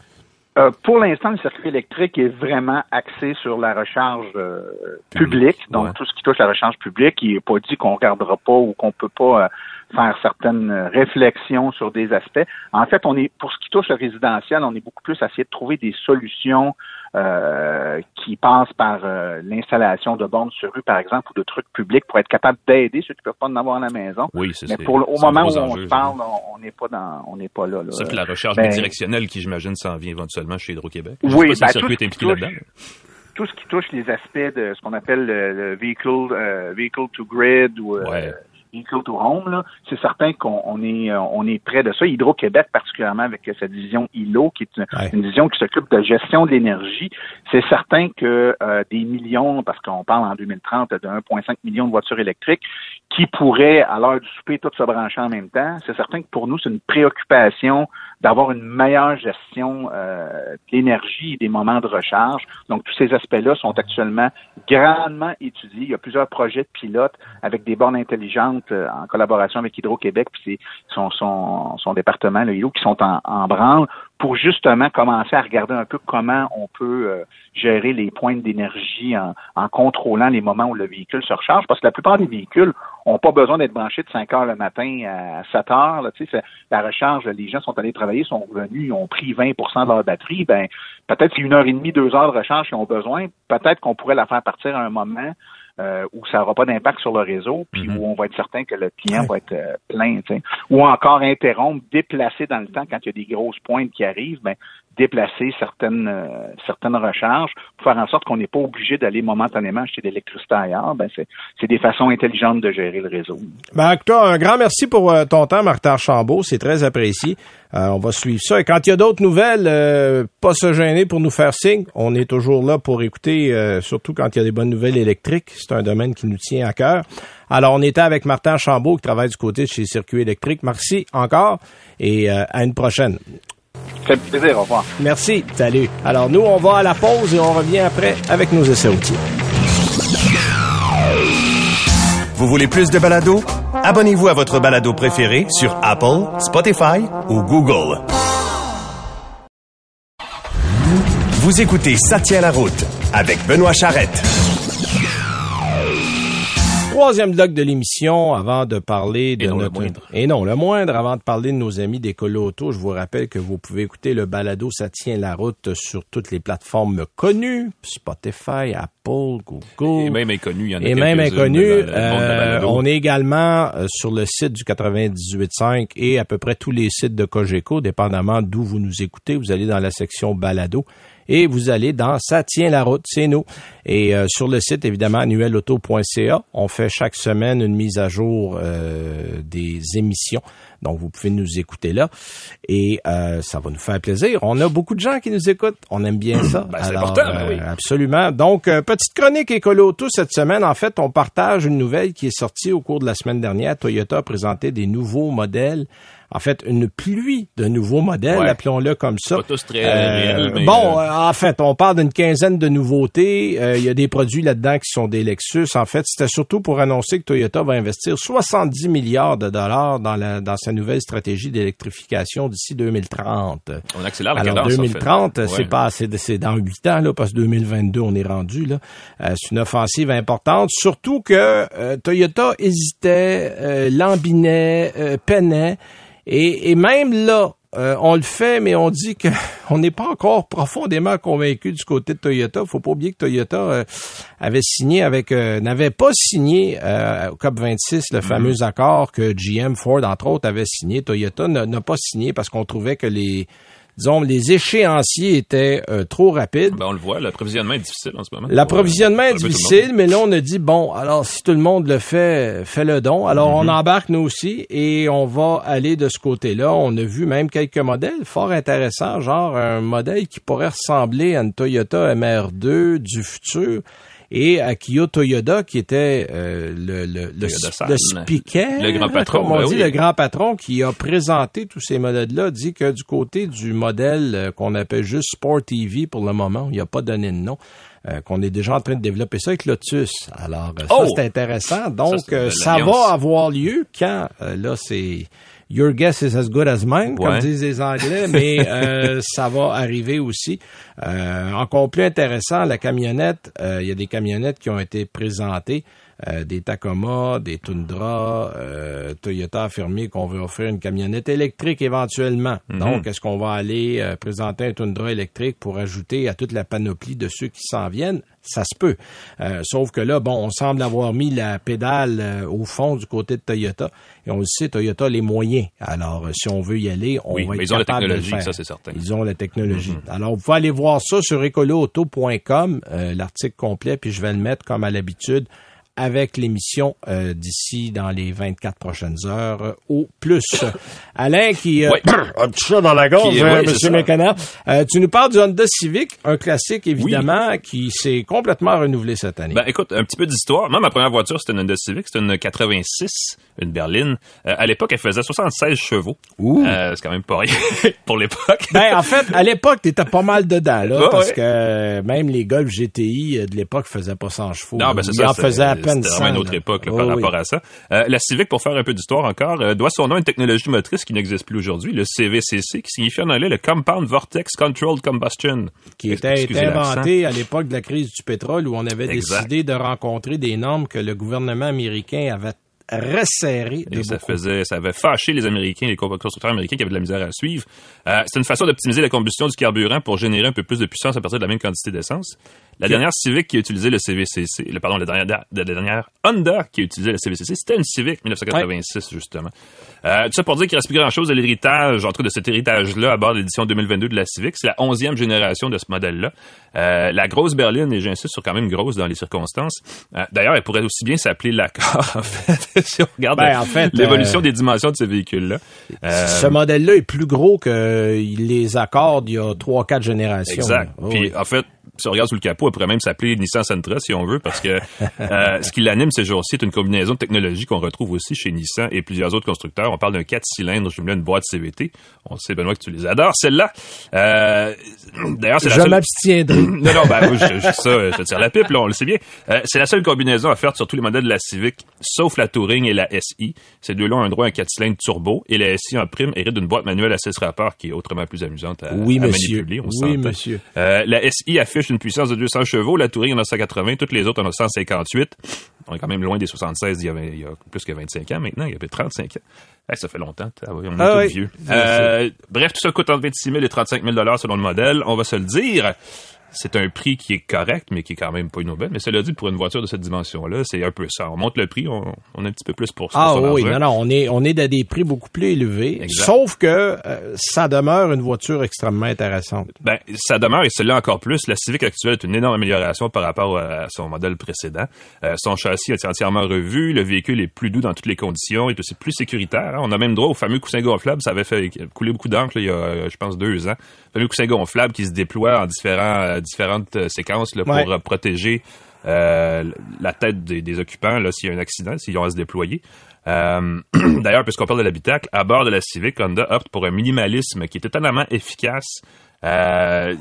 Euh, pour l'instant, le circuit électrique est vraiment axé sur la recharge euh, publique, donc tout ce qui touche la recharge publique. Il n'est pas dit qu'on regardera pas ou qu'on peut pas euh, faire certaines réflexions sur des aspects. En fait, on est pour ce qui touche le résidentiel, on est beaucoup plus à essayer de trouver des solutions euh, qui passent par euh, l'installation de bornes sur rue, par exemple, ou de trucs publics pour être capable d'aider ceux qui ne peuvent pas en avoir à la maison. Oui, c'est Mais pour au moment où on se parle, on n'est pas dans, on n'est pas là. là. Ça, la recharge ben, directionnelle qui, j'imagine, s'en vient éventuellement chez Hydro-Québec. Oui, ben, tout, est impliqué là-dedans. Tout ce qui touche les aspects de ce qu'on appelle le, vehicle, euh, vehicle to grid ou Home, c'est certain qu'on est, euh, on est près de ça. Hydro-Québec, particulièrement avec sa division ILO, qui est une, division qui s'occupe de gestion de l'énergie, c'est certain que euh, des millions, parce qu'on parle en 2030 de 1,5 million de voitures électriques, qui pourraient, à l'heure du souper, toutes se brancher en même temps, c'est certain que pour nous, c'est une préoccupation d'avoir une meilleure gestion euh, de l'énergie et des moments de recharge. Donc, tous ces aspects-là sont actuellement grandement étudiés. Il y a plusieurs projets de pilotes avec des bornes intelligentes euh, en collaboration avec Hydro-Québec puis son, son, département, le IO, qui sont en, en branle pour justement commencer à regarder un peu comment on peut euh, gérer les points d'énergie en, en, contrôlant les moments où le véhicule se recharge, parce que la plupart des véhicules ont pas besoin d'être branchés de 5 heures le matin à 7 heures. Là, la recharge, les gens sont allés travailler, sont revenus, ils ont pris 20% de leur batterie. Ben, peut-être une heure et demie, deux heures de recharge qu'ils ont besoin. Peut-être qu'on pourrait la faire partir à un moment euh, où ça n'aura pas d'impact sur le réseau, puis mhm. où on va être certain que le client va être euh, plein, ou encore interrompre, déplacer dans le temps quand il y a des grosses pointes qui arrivent, ben, déplacer certaines euh, certaines recharges pour faire en sorte qu'on n'est pas obligé d'aller momentanément acheter de l'électricité ailleurs. Ben c'est des façons intelligentes de gérer le réseau. Ben, toi, un grand merci pour euh, ton temps, Martin Chambault. C'est très apprécié. Euh, on va suivre ça. Et quand il y a d'autres nouvelles, pas se gêner pour nous faire signe. On est toujours là pour écouter, surtout quand il y a des bonnes nouvelles électriques. C'est un domaine qui nous tient à cœur. Alors, on était avec Martin Chambault qui travaille du côté de chez Circuit électrique. Merci encore et à une prochaine. Fait plaisir, au revoir. Merci, salut. Alors nous, on va à la pause et on revient après avec nos essais outils. Vous voulez plus de balado? Abonnez-vous à votre balado préféré sur Apple, Spotify ou Google. Vous écoutez Ça tient la route avec Benoît Charrette troisième bloc de l'émission avant de parler de notre... Et non, le moindre, avant de parler de nos amis d'Écolo Auto, je vous rappelle que vous pouvez écouter le balado Ça tient la route sur toutes les plateformes connues, Spotify, Apple, Google. Et même inconnu, il y en a Et même inconnu. Euh, on est également euh, sur le site du 98.5 et à peu près tous les sites de Cogeco, dépendamment d'où vous nous écoutez. Vous allez dans la section balado et vous allez dans Ça tient la route, c'est nous. Et euh, sur le site, évidemment, annuelauto.ca, on fait chaque semaine une mise à jour euh, des émissions. Donc, vous pouvez nous écouter là. Et euh, ça va nous faire plaisir. On a beaucoup de gens qui nous écoutent. On aime bien ça. Ben, c'est important, ben oui. Absolument. Donc, petite chronique écolo tout cette semaine. En fait, on partage une nouvelle qui est sortie au cours de la semaine dernière. Toyota a présenté des nouveaux modèles en fait, une pluie de nouveaux modèles, appelons-le comme ça. Pas tous très euh, mais bon, euh, en fait, on parle d'une quinzaine de nouveautés. Euh, il y a des produits là-dedans qui sont des Lexus. En fait, c'était surtout pour annoncer que Toyota va investir 70 milliards de dollars dans, la, dans sa nouvelle stratégie d'électrification d'ici 2030. On accélère la Alors, cadence, 2030, en fait. c'est pas c'est dans huit ans là, parce que 2022 on est rendu là. c'est une offensive importante, surtout que Toyota hésitait, lambinait, peinait. Et, et même là, euh, on le fait, mais on dit que on n'est pas encore profondément convaincu du côté de Toyota. Faut pas oublier que Toyota euh, avait signé avec, euh, n'avait pas signé au COP 26 le fameux accord que GM, Ford entre autres avait signé. Toyota n'a pas signé parce qu'on trouvait que les disons, les échéanciers étaient euh, trop rapides. Ben, on le voit, l'approvisionnement est difficile en ce moment. L'approvisionnement est difficile, mais là, on a dit, bon, alors, si tout le monde le fait, fait le don. Alors, on Mm-hmm. embarque nous aussi et on va aller de ce côté-là. On a vu même quelques modèles fort intéressants, genre un modèle qui pourrait ressembler à une Toyota MR2 du futur et à Kia Toyota qui était euh, le, le, le, le speaker, Le grand patron, comme on ben dit, oui. le grand patron qui a présenté tous ces modèles-là, dit que du côté du modèle euh, qu'on appelle juste Sport TV pour le moment, il n'a pas donné de nom, euh, qu'on est déjà en train de développer ça avec Lotus. Alors, euh, ça, Oh! c'est intéressant. Donc, euh, ça va avoir lieu quand, euh, là, c'est... Your guess is as good as mine, comme disent les Anglais, mais euh, ça va arriver aussi. Euh, encore plus intéressant, la camionnette, euh, il y a des camionnettes qui ont été présentées, euh, des Tacoma, des Tundra. euh, Toyota a affirmé qu'on veut offrir une camionnette électrique éventuellement. Donc, est-ce qu'on va aller euh, présenter un Tundra électrique pour ajouter à toute la panoplie de ceux qui s'en viennent? Ça se peut. Euh, sauf que là, bon, on semble avoir mis la pédale euh, au fond du côté de Toyota. Et on le sait, Toyota a les moyens. Alors, si on veut y aller, on Oui, va mais être ils ont la capable de le technologie, faire. ça, c'est certain. Ils ont la technologie. Alors, vous pouvez aller voir ça sur écoloauto.com, euh, l'article complet, puis je vais le mettre comme à l'habitude avec l'émission euh, d'ici dans les 24 prochaines heures euh, au plus. Alain qui euh, Oui. a tout ça dans la gorge, Qui- hein, oui, Monsieur ça. Mécanard. Euh, tu nous parles du Honda Civic, un classique évidemment qui s'est complètement renouvelé cette année. Ben écoute, un petit peu d'histoire. Moi, ma première voiture, c'était une Honda Civic, c'était une 86, une berline. Euh, à l'époque, elle faisait 76 chevaux. Ouh. C'est quand même pas rien pour l'époque. Ben, en fait, à l'époque, t'étais pas mal dedans, là, parce ouais. que même les Golf GTI de l'époque faisaient pas 100 chevaux. Non, ben c'est Ils ça. en faisaient C'était 100. vraiment une autre époque là, par oui. rapport à ça. Euh, la Civic, pour faire un peu d'histoire encore, euh, doit son nom à une technologie motrice qui n'existe plus aujourd'hui, le CVCC, qui signifie en anglais le Compound Vortex Controlled Combustion. qui était inventé à l'époque de la crise du pétrole où on avait Exact. décidé de rencontrer des normes que le gouvernement américain avait resserrées de Et ça beaucoup. faisait, ça avait fâché les Américains, les constructeurs américains qui avaient de la misère à suivre. Euh, c'est une façon d'optimiser la combustion du carburant pour générer un peu plus de puissance à partir de la même quantité d'essence. La dernière Civic qui a utilisé le CVCC, le, pardon, la dernière, la dernière Honda qui a utilisé le CVCC, c'était une Civic 1986, justement. Euh, tout ça pour dire qu'il reste plus grand chose de l'héritage, en tout cas de cet héritage-là à bord de l'édition 2022 de la Civic. C'est la onzième génération de ce modèle-là. Euh, la grosse berline, et j'insiste sur quand même grosse dans les circonstances. Euh, D'ailleurs, elle pourrait aussi bien s'appeler l'Accord, en fait, si on regarde Ben, en fait, l'évolution des dimensions de ces véhicules-là. Ce modèle-là est plus gros que les accords d'il y a trois, quatre générations. Exact. Oh, Puis oui. en fait, si on regarde sous le capot, elle pourrait même s'appeler Nissan Sentra si on veut, parce que euh, ce qui l'anime ces jours-ci est une combinaison de technologies qu'on retrouve aussi chez Nissan et plusieurs autres constructeurs. On parle d'un 4 cylindres jumelé à une boîte CVT. On sait Benoît que tu les adores, celles-là. Euh, D'ailleurs, c'est la Je seule. m'abstiendrai. Non, non, ben je, je, ça, je te tire la pipe, là, on le sait bien. Euh, c'est la seule combinaison offerte sur tous les modèles de la Civic, sauf la Touring et la SI. Ces deux-là ont un droit à un 4 cylindres turbo, et la SI en prime hérite d'une boîte manuelle à 6 rapports qui est autrement plus amusante à, Oui, à monsieur. manipuler. On Oui, monsieur. La SI affiche une puissance de 200 chevaux, la Touring en a 180, toutes les autres en ont 158. On est quand même loin des 76 il y a, il y a plus que 25 ans maintenant, il y avait 35 ans. Hey, ça fait longtemps, on est Ah oui. vieux. Euh, bref, tout ça coûte entre 26 000 et 35 000 selon le modèle, on va se le dire. C'est un prix qui est correct, mais qui est quand même pas une aubaine. Mais cela dit, pour une voiture de cette dimension-là, c'est un peu ça. On monte le prix, on, on a un petit peu plus pour, ah, son oui, non, non, on est, on est à des prix beaucoup plus élevés. Exact. Sauf que euh, ça demeure une voiture extrêmement intéressante. Ben, ça demeure, et celle-là encore plus. La Civic actuelle est une énorme amélioration par rapport à son modèle précédent. Euh, son châssis a été entièrement revu, le véhicule est plus doux dans toutes les conditions, il est aussi plus sécuritaire. hein. On a même droit au fameux coussin gonflable, ça avait fait couler beaucoup d'encre il y a, je pense, deux ans. Le fameux coussin gonflable qui se déploie en différents, euh, différentes euh, séquences là, pour Ouais. euh, protéger euh, la tête des, des occupants s'il y a un accident, s'ils ont à se déployer. Euh, D'ailleurs, puisqu'on parle de l'habitacle, à bord de la Civic, Honda opte pour un minimalisme qui est étonnamment efficace. Euh,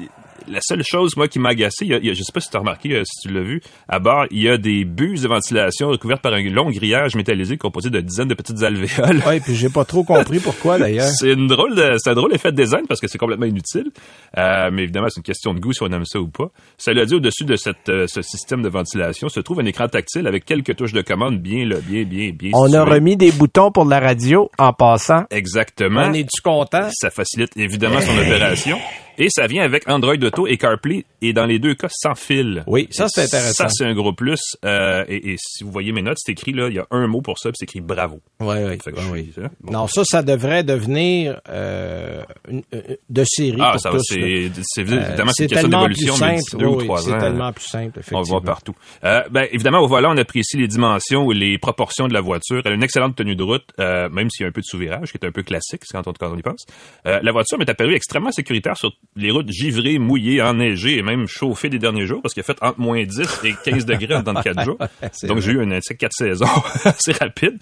la seule chose, moi, qui m'a agacé, il y a- il y a- je sais pas si tu as remarqué, euh, si tu l'as vu, à bord, il y a des buses de ventilation recouvertes par un long grillage métallisé composé de dizaines de petites alvéoles. Oui, puis j'ai pas trop compris pourquoi d'ailleurs. C'est une drôle de, c'est un drôle effet de design parce que c'est complètement inutile. Euh, mais évidemment, c'est une question de goût si on aime ça ou pas. Cela dit, au-dessus de cette, euh, ce système de ventilation se trouve un écran tactile avec quelques touches de commande bien, là, bien, bien, bien. On a remis des boutons pour la radio en passant. Exactement. On est-tu content? Ça facilite évidemment son opération. Et ça vient avec Android Auto et CarPlay, et dans les deux cas, sans fil. Oui, ça, c'est intéressant. Ça, c'est un gros plus. Euh, et, et si vous voyez mes notes, c'est écrit là, il y a un mot pour ça, puis c'est écrit bravo. Oui, oui. Suis- hein, bon. Non, ça, ça devrait devenir euh, une- euh, de série Ah, pour ça c'est, c'est, évidemment, c'est une question d'évolution, mais deux ou oui, trois C'est ans. tellement plus simple, On le effectivement. voit partout. Euh, ben, évidemment, au volant, on apprécie les dimensions ou les proportions de la voiture. Elle a une excellente tenue de route, même s'il y a un peu de sous-virage, qui est un peu classique quand on, quand on y pense. La voiture m'est apparue extrêmement sécuritaire sur les routes givrées, mouillées, enneigées et même chauffées des derniers jours, parce qu'il a fait entre moins 10 et 15 degrés dans 4 jours. Donc, j'ai eu un insecte 4 saisons assez rapide.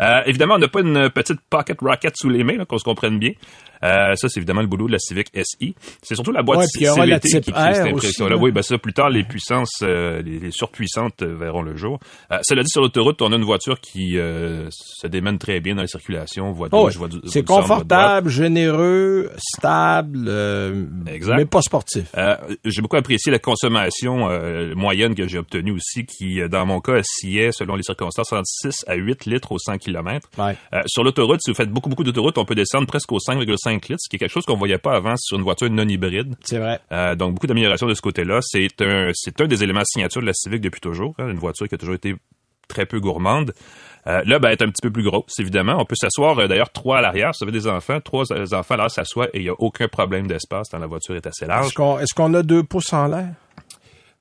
Euh, évidemment, on n'a pas une petite pocket rocket sous les mains, qu'on se comprenne bien. Euh, ça, c'est évidemment le boulot de la Civic SI. C'est surtout la boîte Ouais, aura la qui crée cette R aussi, impression-là. là. Oui, ben ça, plus tard, les puissances, euh, les, les surpuissantes verront le jour. Euh, cela dit, sur l'autoroute, on a une voiture qui euh, se démène très bien dans la circulation. Voie de Oh, gauche, voie du- voie c'est confortable, généreux, stable, Exact. mais pas sportif. J'ai beaucoup apprécié la consommation moyenne que j'ai obtenue aussi, qui, dans mon cas, oscillait, selon les circonstances, entre 6 à 8 litres au 100 km. Ouais. Sur l'autoroute, si vous faites beaucoup, beaucoup d'autoroute, on peut descendre presque aux 5,5 litres, ce qui est quelque chose qu'on voyait pas avant sur une voiture non hybride. C'est vrai. Euh, donc, beaucoup d'améliorations de ce côté-là. C'est un, c'est un des éléments signature de la Civic depuis toujours. hein, une voiture qui a toujours été très peu gourmande. Euh, là, ben, elle est un petit peu plus grosse, évidemment. On peut s'asseoir, euh, d'ailleurs, trois à l'arrière. Si vous avez des enfants, trois enfants là s'assoient et il n'y a aucun problème d'espace quand la voiture est assez large. Est-ce qu'on est-ce qu'on a deux pouces en l'air?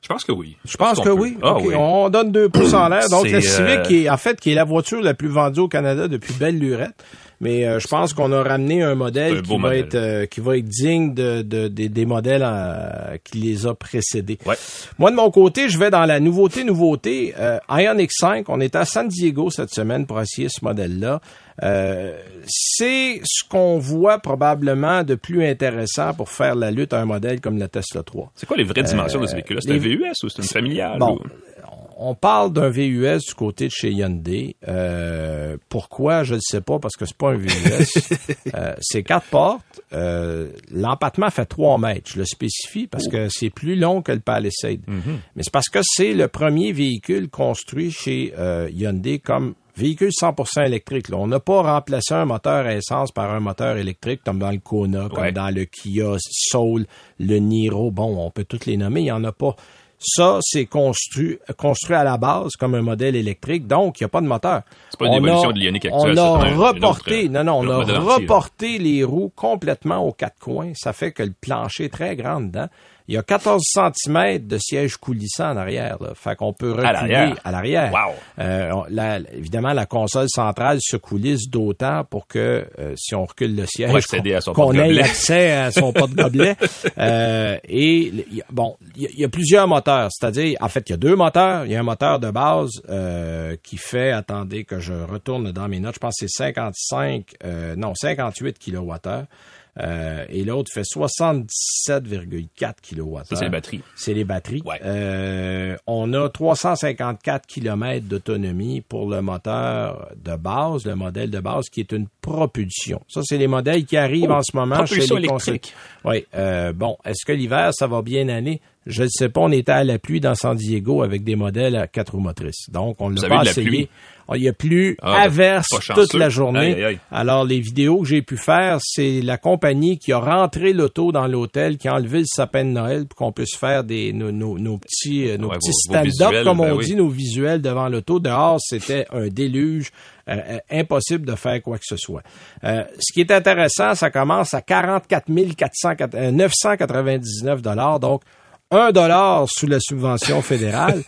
Je pense que oui. Je pense que peut? oui. Ah oui. On donne deux pouces en l'air. Donc, la Civic, euh, qui est, en fait, qui est la voiture la plus vendue au Canada depuis belle lurette. Mais euh, je pense qu'on a ramené un modèle un qui va modèle. être euh, qui va être digne de, de- des- des modèles euh, qui les a précédés. Ouais. Moi de mon côté, je vais dans la nouveauté nouveauté. Euh, Ion X5, on est à San Diego cette semaine pour essayer ce modèle-là. Euh, c'est ce qu'on voit probablement de plus intéressant pour faire la lutte à un modèle comme la Tesla 3. C'est quoi les vraies dimensions de ce véhicule-là? C'est Euh, les- un VUS ou c'est une familiale? Bon, ou- on parle d'un VUS du côté de chez Hyundai. Euh, pourquoi? Je ne sais pas parce que c'est pas un VUS. Euh, c'est quatre portes. Euh, L'empattement fait 3 mètres. Je le spécifie parce que c'est plus long que le Palisade. Mais c'est parce que c'est le premier véhicule construit chez euh, Hyundai comme véhicule 100% électrique. là. On n'a pas remplacé un moteur à essence par un moteur électrique comme dans le Kona, comme Ouais. dans le Kia Soul, le Niro. Bon, on peut tous les nommer. Il n'y en a pas. Ça, c'est construit, construit à la base comme un modèle électrique, donc il n'y a pas de moteur. C'est pas une On évolution a- de l'Ioniq On actuelle, a une autre- reporté, non, non, on a reporté les roues complètement aux quatre coins. Ça fait que le plancher est très grand dedans. Il y a 14 cm de siège coulissant en arrière. Là. Fait qu'on peut reculer à l'arrière. Wow. Euh, évidemment, la console centrale se coulisse d'autant pour que euh, si on recule le siège, qu'on ait accès à son porte-gobelet. Euh, et il y a- bon, il y, y a plusieurs moteurs. C'est-à-dire, en fait, il y a deux moteurs. Il y a un moteur de base euh, qui fait, attendez que je retourne dans mes notes, je pense que c'est 55, euh, non, 58 kWh. Euh, et l'autre fait 77,4 kWh. C'est les batteries. C'est les batteries. Ouais. Euh, on a 354 km d'autonomie pour le moteur de base, le modèle de base, qui est une propulsion. Ça, c'est les modèles qui arrivent en ce moment chez les électrique. Oui. Euh, bon, est-ce que l'hiver, ça va bien aller? Je ne sais pas. On était à la pluie dans San Diego avec des modèles à quatre roues motrices. Donc, on l'a pas essayé. Oh, Il y a plus Ah, ben, averse toute la journée. Aïe, aïe, aïe. Alors, les vidéos que j'ai pu faire, c'est la compagnie qui a rentré l'auto dans l'hôtel, qui a enlevé le sapin de Noël pour qu'on puisse faire des, nos, nos- nos petits, euh, nos Ouais, petits stand-up, comme ben on oui. dit, nos visuels devant l'auto. Dehors, c'était un déluge. euh, euh, impossible de faire quoi que ce soit. Euh, ce qui est intéressant, ça commence à 44 400, euh, 999 dollars, donc 1 dollar sous la subvention fédérale.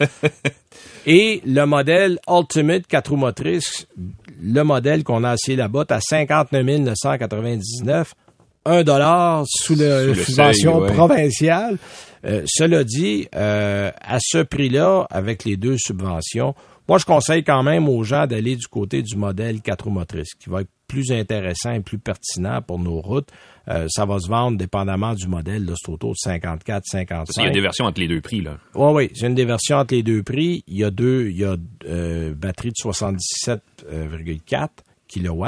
Et le modèle Ultimate 4 roues motrices, le modèle qu'on a essayé là-bas, à 59 999, 1 dollar sous la subvention ouais. provinciale. Euh, cela dit, euh, à ce prix-là, avec les deux subventions, moi, je conseille quand même aux gens d'aller du côté du modèle 4 roues motrices, qui va être plus intéressant et plus pertinent pour nos routes. Euh, ça va se vendre dépendamment du modèle, c'est autour de 54, 55. Il y a des versions entre les deux prix, là. Oui, oui, c'est une des versions entre les deux prix. Il y a deux, il y a euh, batterie de 77,4 kW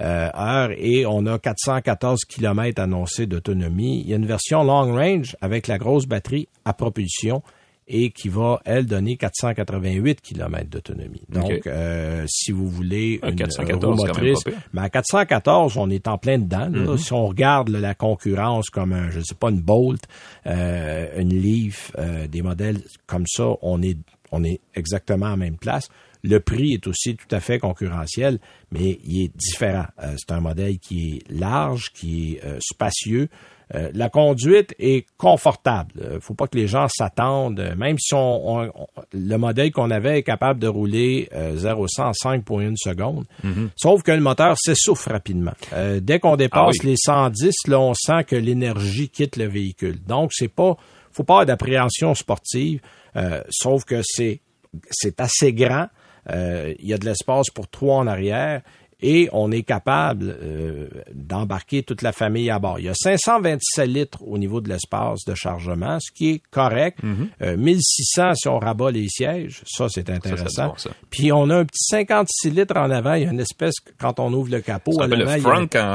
euh, heure et on a 414 km annoncés d'autonomie. Il y a une version long range avec la grosse batterie à propulsion et qui va, elle, donner 488 km d'autonomie. Donc, euh, si vous voulez Un une 414, roue motrice, mais à 414, on est en plein dedans. là. Mm-hmm. Si on regarde là, la concurrence comme un, je sais pas, une Bolt, euh, une Leaf, euh, des modèles comme ça, on est, on est exactement à la même place. Le prix est aussi tout à fait concurrentiel, mais il est différent. Euh, c'est un modèle qui est large, qui est euh, spacieux. Euh, la conduite est confortable. Euh, faut pas que les gens s'attendent. euh, Même si on, on- on- le modèle qu'on avait est capable de rouler euh, 0 100 en 5,1 secondes, sauf que le moteur s'essouffle rapidement. Euh, dès qu'on dépasse Ah oui. les 110, là, on sent que l'énergie quitte le véhicule. Donc, c'est pas, faut pas avoir d'appréhension sportive, sauf que c'est, c'est assez grand. Il y a de l'espace pour trois en arrière et on est capable euh, d'embarquer toute la famille à bord. Il y a 527 litres au niveau de l'espace de chargement, ce qui est correct. Euh, 1600 si on rabat les sièges, ça c'est intéressant. bon, ça. Puis on a un petit 56 litres en avant, il y a une espèce, quand on ouvre le capot, Ça à le en-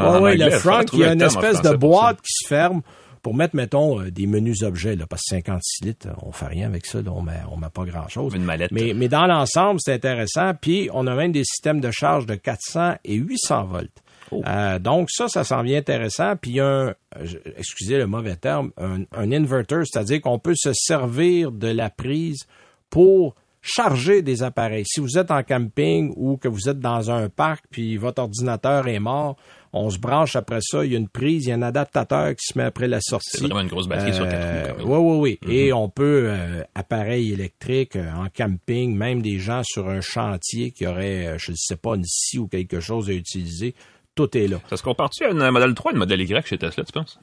Ouais, en ouais, anglais. le frunk, il y a une espèce de boîte qui se ferme pour mettre, mettons, euh, des menus objets, là, parce que 56 litres, on fait rien avec ça, là, on met, on met pas grand-chose. Une mallette. Mais, mais dans l'ensemble, c'est intéressant. Puis, on a même des systèmes de charge de 400 et 800 volts. Oh. Euh, donc, ça, ça s'en vient intéressant. Puis, il y a un, euh, excusez le mauvais terme, un, un inverter, c'est-à-dire qu'on peut se servir de la prise pour charger des appareils. Si vous êtes en camping ou que vous êtes dans un parc puis votre ordinateur est mort, on se branche après ça, il y a une prise, il y a un adaptateur qui se met après la sortie. C'est vraiment une grosse batterie sur quatre roues. Oui, oui, oui. Et on peut, euh, appareil électrique euh, en camping, même des gens sur un chantier qui auraient, euh, je ne sais pas, une scie ou quelque chose à utiliser, tout est là. Ça se compare-tu à une modèle 3 et une modèle Y chez Tesla, tu penses?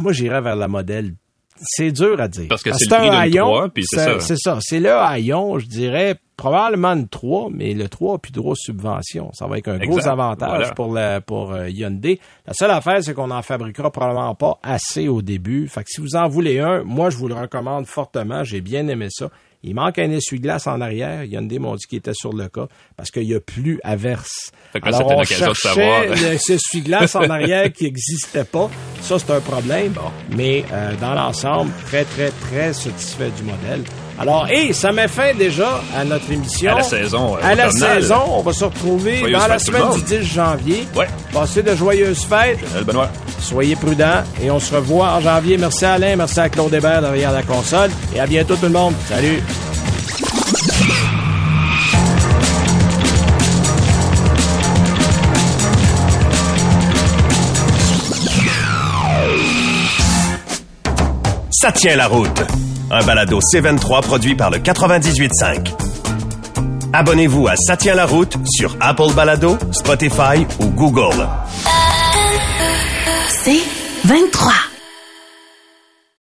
Moi, j'irais vers la modèle. C'est dur à dire. Parce que c'est le prix un d'une haillon, 3, puis c'est ça. C'est ça. C'est le haillon, je dirais, probablement une 3, mais le 3 a plus de grosse subvention. Ça va être un gros avantage Voilà. pour, la, pour euh, Hyundai. La seule affaire, c'est qu'on n'en fabriquera probablement pas assez au début. Fait que si vous en voulez un, moi, je vous le recommande fortement. J'ai bien aimé ça. Il manque un essuie-glace en arrière. Hyundai m'ont dit qu'il était sur le cas parce qu'il n'y a plus averse. Fait que là, Alors, on cherchait savoir. le- cet essuie-glace en arrière qui n'existait pas. Ça, c'est un problème. Mais euh, dans l'ensemble, très, très, très satisfait du modèle. Alors, et ça met fin déjà à notre émission. À la saison, euh, À la saison. On va se retrouver dans la semaine du 10 janvier. Ouais. Passez de joyeuses fêtes. Benoît. Soyez prudents et on se revoit en janvier. Merci à Alain, merci à Claude Hébert derrière la console et à bientôt tout le monde. Salut! Ça tient la route. Un balado C23 produit par le 98.5. Abonnez-vous à Ça tient la route sur Apple Balado, Spotify ou Google. C'est 23.